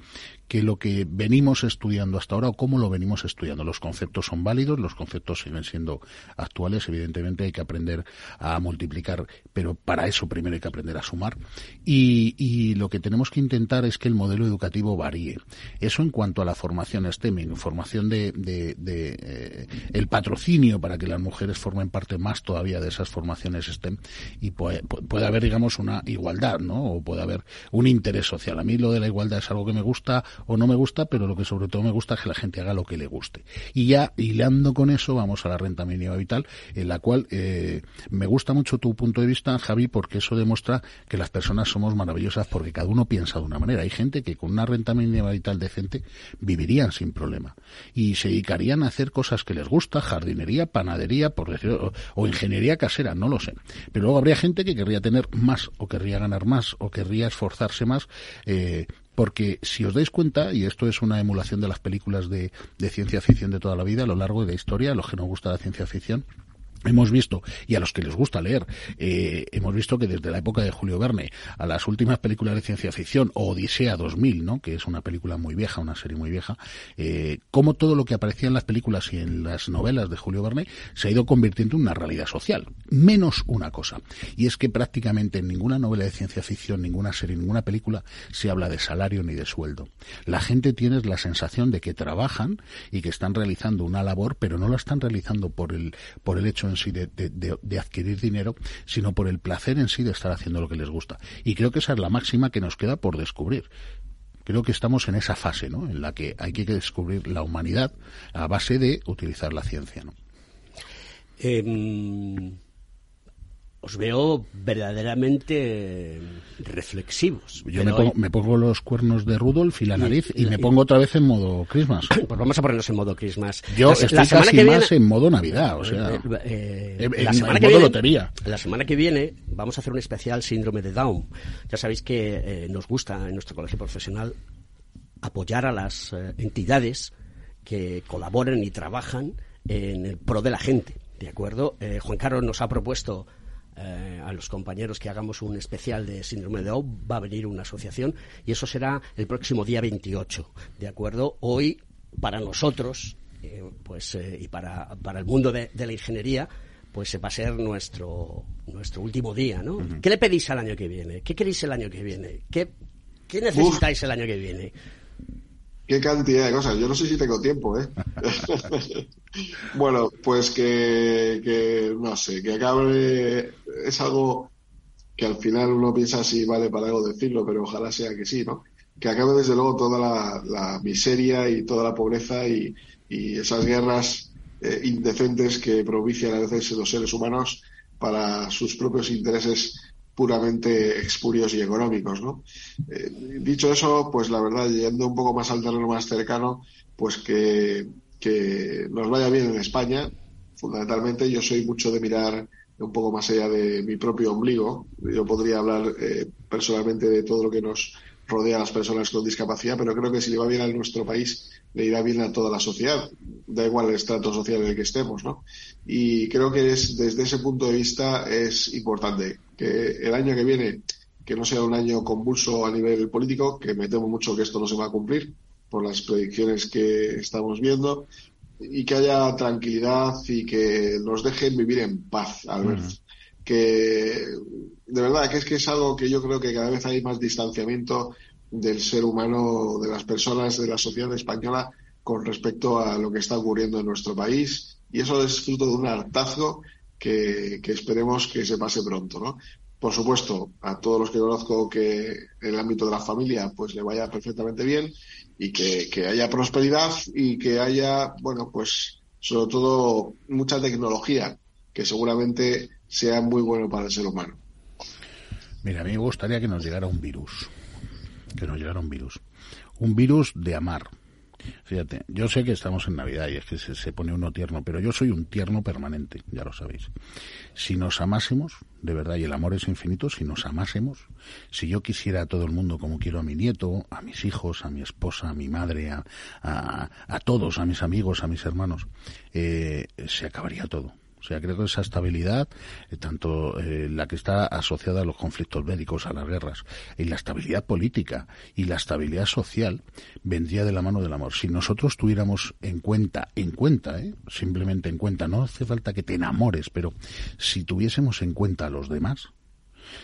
que lo que venimos estudiando hasta ahora o cómo lo venimos estudiando. Los conceptos son válidos, los conceptos siguen siendo actuales, evidentemente hay que aprender a multiplicar, pero para eso primero hay que aprender a sumar. Y, y lo que tenemos que intentar es que el modelo educativo varíe. Eso en cuanto a la formación STEM, formación de, de- de, eh, el patrocinio para que las mujeres formen parte más todavía de esas formaciones STEM y puede, puede haber, digamos, una igualdad, ¿no? O puede haber un interés social. A mí lo de la igualdad es algo que me gusta o no me gusta, pero lo que sobre todo me gusta es que la gente haga lo que le guste. Y ya hilando con eso, vamos a la renta mínima vital, en la cual eh, me gusta mucho tu punto de vista, Javi, porque eso demuestra que las personas somos maravillosas porque cada uno piensa de una manera. Hay gente que con una renta mínima vital decente vivirían sin problema y se dedicarían a hacer cosas que les gusta, jardinería, panadería, por decirlo, o, o ingeniería casera, no lo sé. Pero luego habría gente que querría tener más o querría ganar más o querría esforzarse más eh, porque si os dais cuenta, y esto es una emulación de las películas de, ciencia ficción de toda la vida, a lo largo de la historia, a los que nos gusta la ciencia ficción, Hemos visto, y a los que les gusta leer, eh, hemos visto que desde la época de Julio Verne a las últimas películas de ciencia ficción, o Odisea 2000, ¿no? que es una película muy vieja, una serie muy vieja, eh, cómo todo lo que aparecía en las películas y en las novelas de Julio Verne se ha ido convirtiendo en una realidad social. Menos una cosa, y es que prácticamente en ninguna novela de ciencia ficción, ninguna serie, ninguna película se habla de salario ni de sueldo. La gente tiene la sensación de que trabajan y que están realizando una labor, pero no la están realizando por el, por el hecho en sí de, de- adquirir dinero, sino por el placer en sí de estar haciendo lo que les gusta. Y creo que esa es la máxima que nos queda por descubrir. Creo que estamos en esa fase, ¿no? En la que hay que descubrir la humanidad a base de utilizar la ciencia, ¿no? Em, os veo verdaderamente reflexivos. Yo me pongo, me pongo los cuernos de Rudolf y la nariz y, y- me pongo otra vez en modo Christmas. Pues vamos a ponernos en modo Christmas. Yo La- estoy la semana casi que más viene- en modo Navidad, o sea, Eh, eh, en- la en semana modo que viene, lotería. La semana que viene vamos a hacer un especial síndrome de Down. Ya sabéis que eh, nos gusta en nuestro colegio profesional apoyar a las eh, entidades que colaboran y trabajan en el pro de la gente. ¿De acuerdo? Eh, Juan Carlos nos ha propuesto eh, a los compañeros que hagamos un especial de síndrome de Down. Va a venir una asociación y eso será el próximo día 28. ¿De acuerdo? Hoy, para nosotros, eh, pues, eh, y para, para el mundo de, de la ingeniería, pues va a ser nuestro, nuestro último día, ¿no? ¿Qué le pedís al año que viene? ¿Qué queréis el año que viene? ¿Qué, qué necesitáis el año que viene? Qué cantidad de cosas. Yo no sé si tengo tiempo, ¿eh? bueno, pues que, que, no sé, que acabe. Es algo que al final uno piensa si vale para algo decirlo, pero ojalá sea que sí, ¿no? Que acabe desde luego toda la, miseria y toda la pobreza y, y esas guerras eh, indecentes que propician a veces los seres humanos para sus propios intereses puramente expurios y económicos, ¿no? Eh, dicho eso, pues la verdad, yendo un poco más al terreno más cercano, pues que, que nos vaya bien en España. Fundamentalmente, yo soy mucho de mirar un poco más allá de mi propio ombligo. Yo podría hablar eh, personalmente de todo lo que nos rodea a las personas con discapacidad, pero creo que si le va bien a nuestro país, le irá bien a toda la sociedad. Da igual el estrato social en el que estemos, ¿no? Y creo que es, desde ese punto de vista es importante que el año que viene, que no sea un año convulso a nivel político, que me temo mucho que esto no se va a cumplir por las predicciones que estamos viendo, y que haya tranquilidad y que nos dejen vivir en paz, Albert. Que de verdad que es que es algo que yo creo que cada vez hay más distanciamiento del ser humano, de las personas, de la sociedad española con respecto a lo que está ocurriendo en nuestro país. Y eso es fruto de un hartazgo que, que esperemos que se pase pronto, ¿no? Por supuesto, a todos los que conozco que en el ámbito de la familia pues le vaya perfectamente bien y que, que haya prosperidad y que haya, bueno, pues sobre todo mucha tecnología que seguramente sea muy bueno para el ser humano. Mira, a mí me gustaría que nos llegara un virus. Que nos llegara un virus. Un virus de amar. Fíjate, yo sé que estamos en Navidad y es que se, se pone uno tierno, pero yo soy un tierno permanente, ya lo sabéis. Si nos amásemos, de verdad, y el amor es infinito, si nos amásemos, si yo quisiera a todo el mundo como quiero a mi nieto, a mis hijos, a mi esposa, a mi madre, a, a, a todos, a mis amigos, a mis hermanos, eh, se acabaría todo. Sea, creo que esa estabilidad, eh, tanto eh, la que está asociada a los conflictos bélicos, a las guerras, y la estabilidad política y la estabilidad social, vendría de la mano del amor. Si nosotros tuviéramos en cuenta, en cuenta, ¿eh? simplemente en cuenta, no hace falta que te enamores, pero si tuviésemos en cuenta a los demás,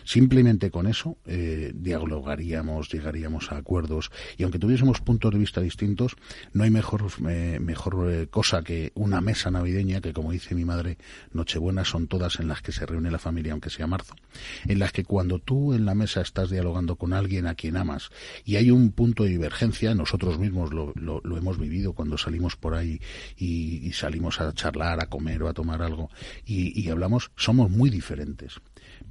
Simplemente con eso eh, dialogaríamos, llegaríamos a acuerdos y aunque tuviésemos puntos de vista distintos, no hay mejor, eh, mejor cosa que una mesa navideña que, como dice mi madre, Nochebuenas son todas en las que se reúne la familia, aunque sea marzo, en las que cuando tú en la mesa estás dialogando con alguien a quien amas y hay un punto de divergencia, nosotros mismos lo, lo, hemos vivido cuando salimos por ahí y, salimos a charlar, a comer o a tomar algo y hablamos, somos muy diferentes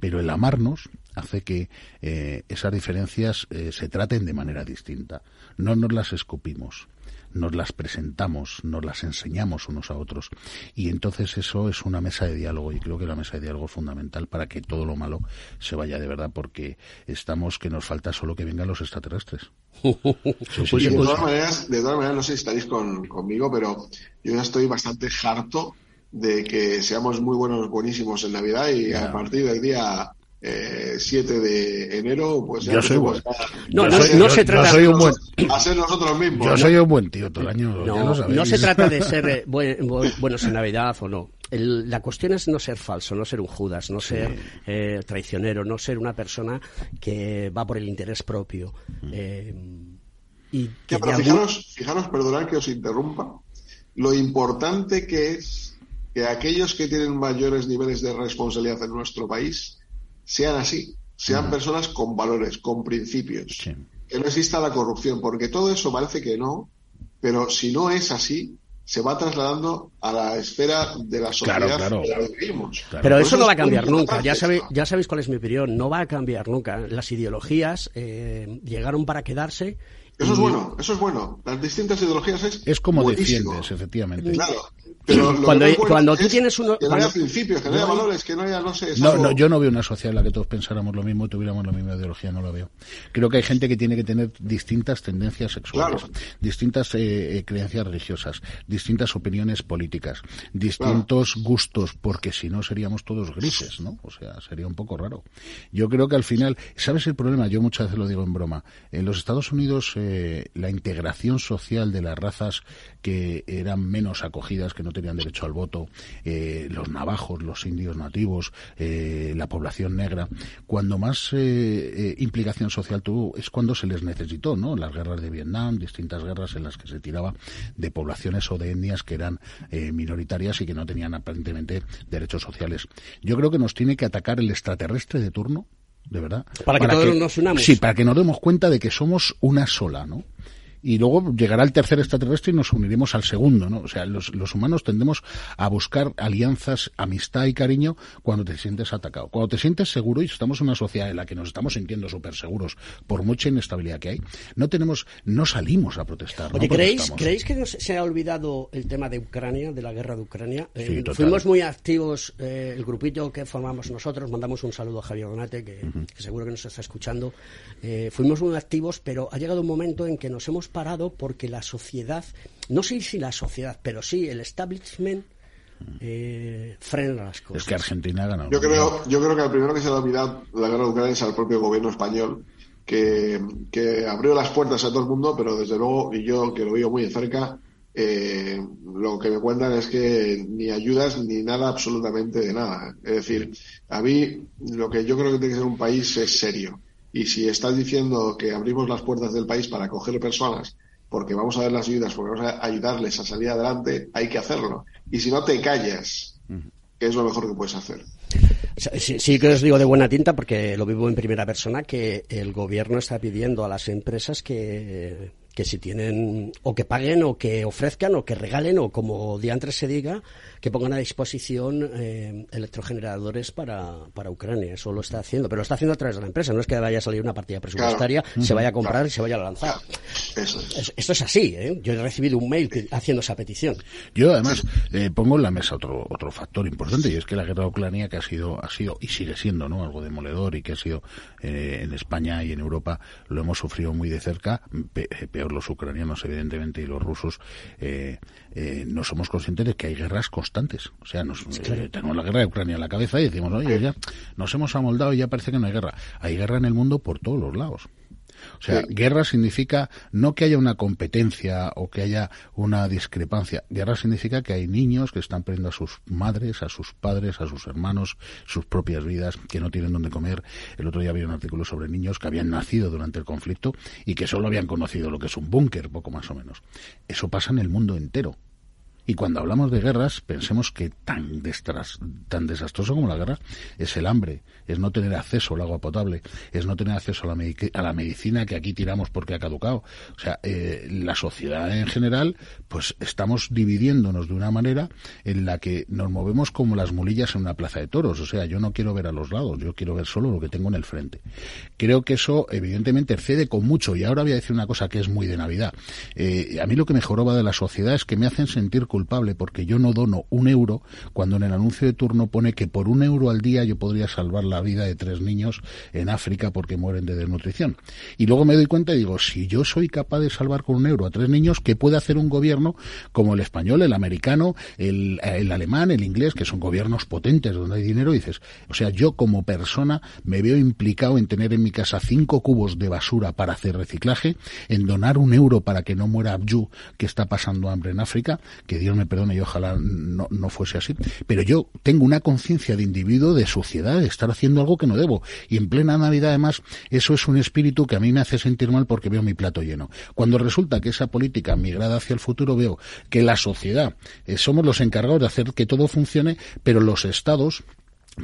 pero el amarnos hace que eh, esas diferencias eh, se traten de manera distinta. No nos las escupimos, nos las presentamos, nos las enseñamos unos a otros. Y entonces eso es una mesa de diálogo y creo que la mesa de diálogo es fundamental para que todo lo malo se vaya de verdad porque estamos que nos falta solo que vengan los extraterrestres. Sí, sí, sí, de, todas maneras, de todas maneras, no sé si estaréis con, conmigo, pero yo ya estoy bastante harto de que seamos muy buenos, buenísimos en Navidad y a partir del día eh, 7 de enero, pues ya Yo soy empecemos bueno. a- No, no- se trata- a soy ser un buen- nosotros- a ser nosotros mismos. Yo ¿no? soy un buen tío todo el año. ya lo No, sabéis. no se trata de ser eh, buen- bu- buenos en Navidad o no. El- la cuestión es no ser falso, no ser un Judas, no ser eh, traicionero, no ser una persona que va por el interés propio. Eh, y que Ya, pero fijaros, fijaros, perdonad que os interrumpa, lo importante que es que aquellos que tienen mayores niveles de responsabilidad en nuestro país sean así, sean personas con valores, con principios, que no exista la corrupción, porque todo eso parece que no, pero si no es así, se va trasladando a la esfera de la sociedad Claro, claro. en la que vivimos. Pero eso no va a cambiar nunca. Ya, sabe- ya sabéis cuál es mi opinión. No va a cambiar nunca. Las ideologías eh, llegaron para quedarse. Eso es bueno, eso es bueno. Las distintas ideologías es Es como buenísimo. defiendes, efectivamente. Claro. Pero lo que Cuando- no cuando tú es tienes uno- que no cuando- haya principios, que no haya No. valores, que no haya, no sé, es No, algo- no, yo no veo una sociedad en la que todos pensáramos lo mismo y tuviéramos la misma ideología, no la veo. Creo que hay gente que tiene que tener distintas tendencias sexuales, Claro. distintas eh, eh, creencias religiosas, distintas opiniones políticas, distintos gustos, porque si no seríamos todos grises, ¿no? O sea, sería un poco raro. Yo creo que al final, ¿sabes el problema? Yo muchas veces lo digo en broma. En los Estados Unidos, eh, la integración social de las razas que eran menos acogidas, que no tenían derecho al voto, eh, los navajos, los indios nativos, eh, la población negra, cuando más eh, eh, implicación social tuvo es cuando se les necesitó, ¿no? Las guerras de Vietnam, distintas guerras en las que se tiraba de poblaciones o de etnias que eran eh, minoritarias y que no tenían aparentemente derechos sociales. Yo creo que nos tiene que atacar el extraterrestre de turno, de verdad. Para que todos nos unamos. Sí, para que nos demos cuenta de que somos una sola, ¿no? Y luego llegará el tercer extraterrestre y nos uniremos al segundo, ¿no? O sea, los, los humanos tendemos a buscar alianzas, amistad y cariño cuando te sientes atacado. Cuando te sientes seguro, y estamos en una sociedad en la que nos estamos sintiendo súper seguros por mucha inestabilidad que hay, no tenemos, no salimos a protestar. Oye, no ¿creéis. ¿creéis que se ha olvidado el tema de Ucrania, de la guerra de Ucrania? Eh, Sí, total. fuimos muy activos, eh, el grupito que formamos nosotros, mandamos un saludo a Javier Donate, que, que seguro que nos está escuchando. Eh, fuimos muy activos, pero ha llegado un momento en que nos hemos parado porque la sociedad, no sé si la sociedad, pero sí el establishment eh, frena las cosas. Es que Argentina ha ganado. Yo creo, yo creo que al primero que se ha olvidado la guerra de Ucrania es al propio gobierno español, que, que abrió las puertas a todo el mundo, pero desde luego, y yo que lo veo muy de cerca, eh, lo que me cuentan es que ni ayudas ni nada, absolutamente de nada. Es decir, a mí lo que yo creo que tiene que ser un país es serio. Y si estás diciendo que abrimos las puertas del país para acoger personas, porque vamos a dar las ayudas, porque vamos a ayudarles a salir adelante, hay que hacerlo. Y si no te callas, que es lo mejor que puedes hacer. Sí, sí que os digo de buena tinta porque lo vivo en primera persona que el gobierno está pidiendo a las empresas que, que si tienen o que paguen o que ofrezcan o que regalen o como diantres se diga que pongan a disposición eh, electrogeneradores para, para Ucrania. Eso lo está haciendo, pero lo está haciendo a través de la empresa. No es que vaya a salir una partida presupuestaria, Claro. se vaya a comprar Claro. y se vaya a lanzar. Eso es. Es- Esto es así. ¿eh? Yo he recibido un mail que- haciendo esa petición. Yo además eh, pongo en la mesa otro otro factor importante y es que la guerra de Ucrania que ha sido ha sido y sigue siendo no algo demoledor y que ha sido eh, en España y en Europa lo hemos sufrido muy de cerca pe- eh, peor los ucranianos evidentemente y los rusos eh, eh, no somos conscientes de que hay guerras constantes o sea nos, eh, tenemos la guerra de Ucrania en la cabeza y decimos oye ya nos hemos amoldado y ya parece que no hay guerra hay guerra en el mundo por todos los lados o sea, guerra significa no que haya una competencia o que haya una discrepancia. Guerra significa que hay niños que están perdiendo a sus madres, a sus padres, a sus hermanos, sus propias vidas, que no tienen dónde comer. El otro día había un artículo sobre niños que habían nacido durante el conflicto y que solo habían conocido lo que es un búnker, poco más o menos. Eso pasa en el mundo entero. Y cuando hablamos de guerras, pensemos que tan, tan desastroso como la guerra es el hambre, es no tener acceso al agua potable, es no tener acceso a la, medicina que aquí tiramos porque ha caducado. O sea, eh, la sociedad en general, pues estamos dividiéndonos de una manera en la que nos movemos como las mulillas en una plaza de toros. O sea, yo no quiero ver a los lados, yo quiero ver solo lo que tengo en el frente. Creo que eso, evidentemente, excede con mucho. Y ahora voy a decir una cosa que es muy de Navidad. Eh, a mí lo que me de la sociedad es que me hacen sentir culpable porque yo no dono un euro cuando en el anuncio de turno pone que por un euro al día yo podría salvar la vida de tres niños en África porque mueren de desnutrición. Y luego me doy cuenta y digo, si yo soy capaz de salvar con un euro a tres niños, ¿qué puede hacer un gobierno como el español, el americano, el, el alemán, el inglés, que son gobiernos potentes donde hay dinero? Dices, o sea, yo como persona me veo implicado en tener en mi casa cinco cubos de basura para hacer reciclaje, en donar un euro para que no muera Abju, que está pasando hambre en África, que Dios me perdone y ojalá no, no fuese así. Pero yo tengo una conciencia de individuo, de sociedad, de estar haciendo algo que no debo. Y en plena Navidad, además, eso es un espíritu que a mí me hace sentir mal porque veo mi plato lleno. Cuando resulta que esa política migrada hacia el futuro, veo que la sociedad eh, somos los encargados de hacer que todo funcione, pero los estados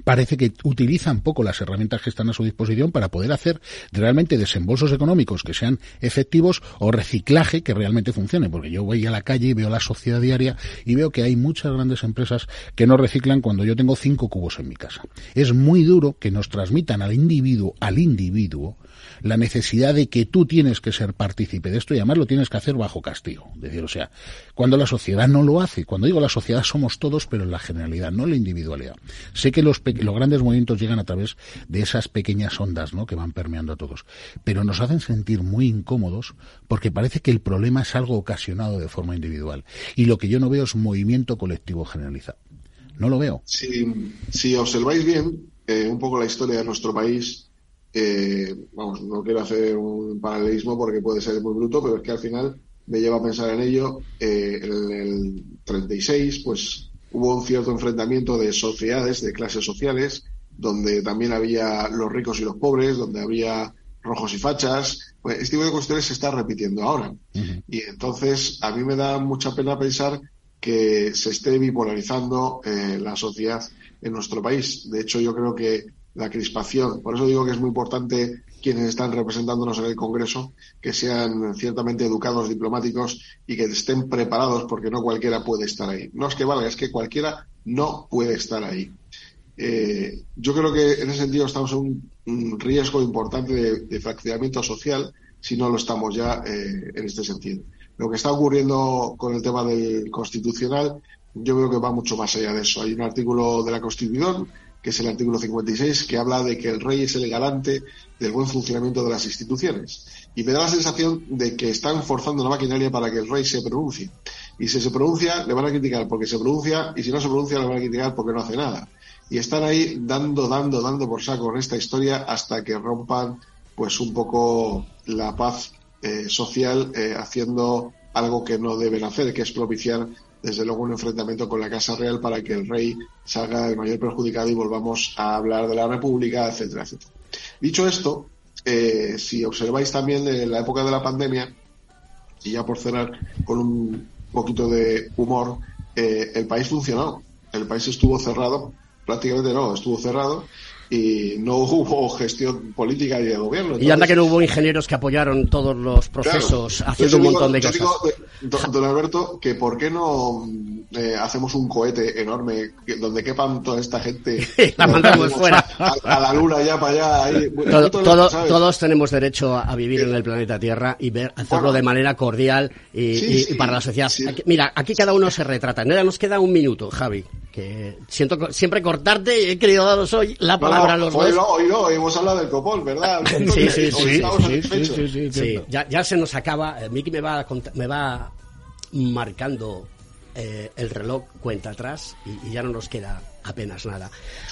parece que utilizan poco las herramientas que están a su disposición para poder hacer realmente desembolsos económicos que sean efectivos o reciclaje que realmente funcione. Porque yo voy a la calle y veo la sociedad diaria y veo que hay muchas grandes empresas que no reciclan cuando yo tengo cinco cubos en mi casa. Es muy duro que nos transmitan al individuo, al individuo, la necesidad de que tú tienes que ser partícipe de esto y además lo tienes que hacer bajo castigo. Es decir, o sea, cuando la sociedad no lo hace, cuando digo la sociedad somos todos, pero en la generalidad, no en la individualidad. Sé que los, los grandes movimientos llegan a través de esas pequeñas ondas, ¿no? Que van permeando a todos. Pero nos hacen sentir muy incómodos porque parece que el problema es algo ocasionado de forma individual. Y lo que yo no veo es movimiento colectivo generalizado. No lo veo. Si, si observáis bien eh, un poco la historia de nuestro país, eh, vamos, no quiero hacer un paralelismo porque puede ser muy bruto, pero es que al final me lleva a pensar en ello. Eh, en el 36, pues hubo un cierto enfrentamiento de sociedades, de clases sociales, donde también había los ricos y los pobres, donde había rojos y fachas. Pues este tipo de cuestiones se está repitiendo ahora. Y entonces a mí me da mucha pena pensar que se esté bipolarizando eh, la sociedad en nuestro país. De hecho, yo creo que la crispación. Por eso digo que es muy importante quienes están representándonos en el Congreso que sean ciertamente educados, diplomáticos y que estén preparados porque no cualquiera puede estar ahí. No es que valga, es que cualquiera no puede estar ahí. Eh, yo creo que en ese sentido estamos en un, riesgo importante de, de, fraccionamiento social si no lo estamos ya eh, en este sentido. Lo que está ocurriendo con el tema del constitucional, yo creo que va mucho más allá de eso. Hay un artículo de la Constitución que es el artículo 56, que habla de que el rey es el garante del buen funcionamiento de las instituciones. Y me da la sensación de que están forzando la maquinaria para que el rey se pronuncie. Y si se pronuncia, le van a criticar porque se pronuncia, y si no se pronuncia, le van a criticar porque no hace nada. Y están ahí dando, dando, dando por saco con esta historia hasta que rompan, pues, un poco la paz eh, social, eh, haciendo algo que no deben hacer, que es propiciar desde luego un enfrentamiento con la Casa Real para que el rey salga el mayor perjudicado y volvamos a hablar de la República, etcétera, etcétera. Dicho esto, eh, si observáis también en la época de la pandemia, y ya por cerrar con un poquito de humor, eh, el país funcionó. El país estuvo cerrado, prácticamente no, estuvo cerrado y no hubo gestión política y de gobierno. Entonces, y anda que no hubo ingenieros que apoyaron todos los procesos claro, haciendo un montón de yo cosas. Digo, don, don, Alberto, que por qué no eh, hacemos un cohete enorme donde quepan toda esta gente. la mandamos fuera. A, a, la luna, ya para allá. Ahí, todo, todo, todos tenemos derecho a vivir en el planeta Tierra y ver, hacerlo bueno, de manera cordial y, sí, y, y para la sociedad. Aquí, mira, aquí cada uno se retrata. Nos queda un minuto, Javi. Que siento siempre cortarte y he querido daros hoy la palabra no, a los hoy dos. No, hoy no, hemos hablado del copón, ¿verdad? sí, sí, sí, sí, sí, sí, Ya, ya se nos acaba. Miki me va, me va marcando eh, el reloj cuenta atrás y, y, ya no nos queda apenas nada.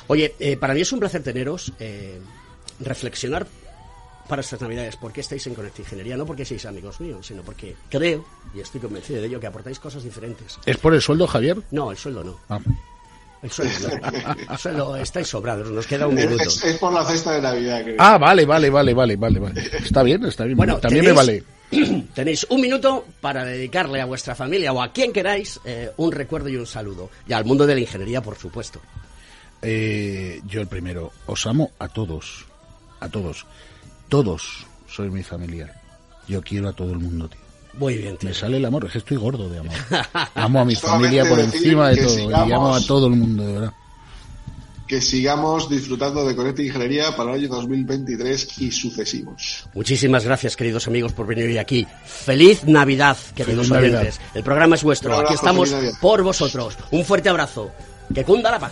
Oye, eh, para mí es un placer teneros, eh, reflexionar para estas navidades por qué estáis en Conecta Ingeniería, no porque seáis amigos míos, sino porque creo, y estoy convencido de ello, que aportáis cosas diferentes. ¿Es por el sueldo, Javier? No, el sueldo no. Ah. El el estáis sobrados, nos queda un minuto. Es, es, por la cesta de Navidad, creo. Ah, vale, vale, vale, vale, vale, vale. Está bien, está bien. Bueno, también tenéis, me vale. Tenéis un minuto para dedicarle a vuestra familia o a quien queráis eh, un recuerdo y un saludo. Y al mundo de la ingeniería, por supuesto. Eh, yo el primero. Os amo a todos. A todos. Todos sois mi familia. Yo quiero a todo el mundo, tío. Muy bien, tío. Me sale el amor, es que estoy gordo de amor. amo a mi familia por encima de todo. Y amo a todo el mundo, de verdad. que sigamos disfrutando de Conecta Ingeniería para el año 2023 y sucesivos. Muchísimas gracias, queridos amigos, por venir hoy aquí. Feliz Navidad, queridos Feliz Navidad. oyentes. El programa es vuestro. Abrazo, aquí estamos por vosotros. Un fuerte abrazo. Que cunda la paz.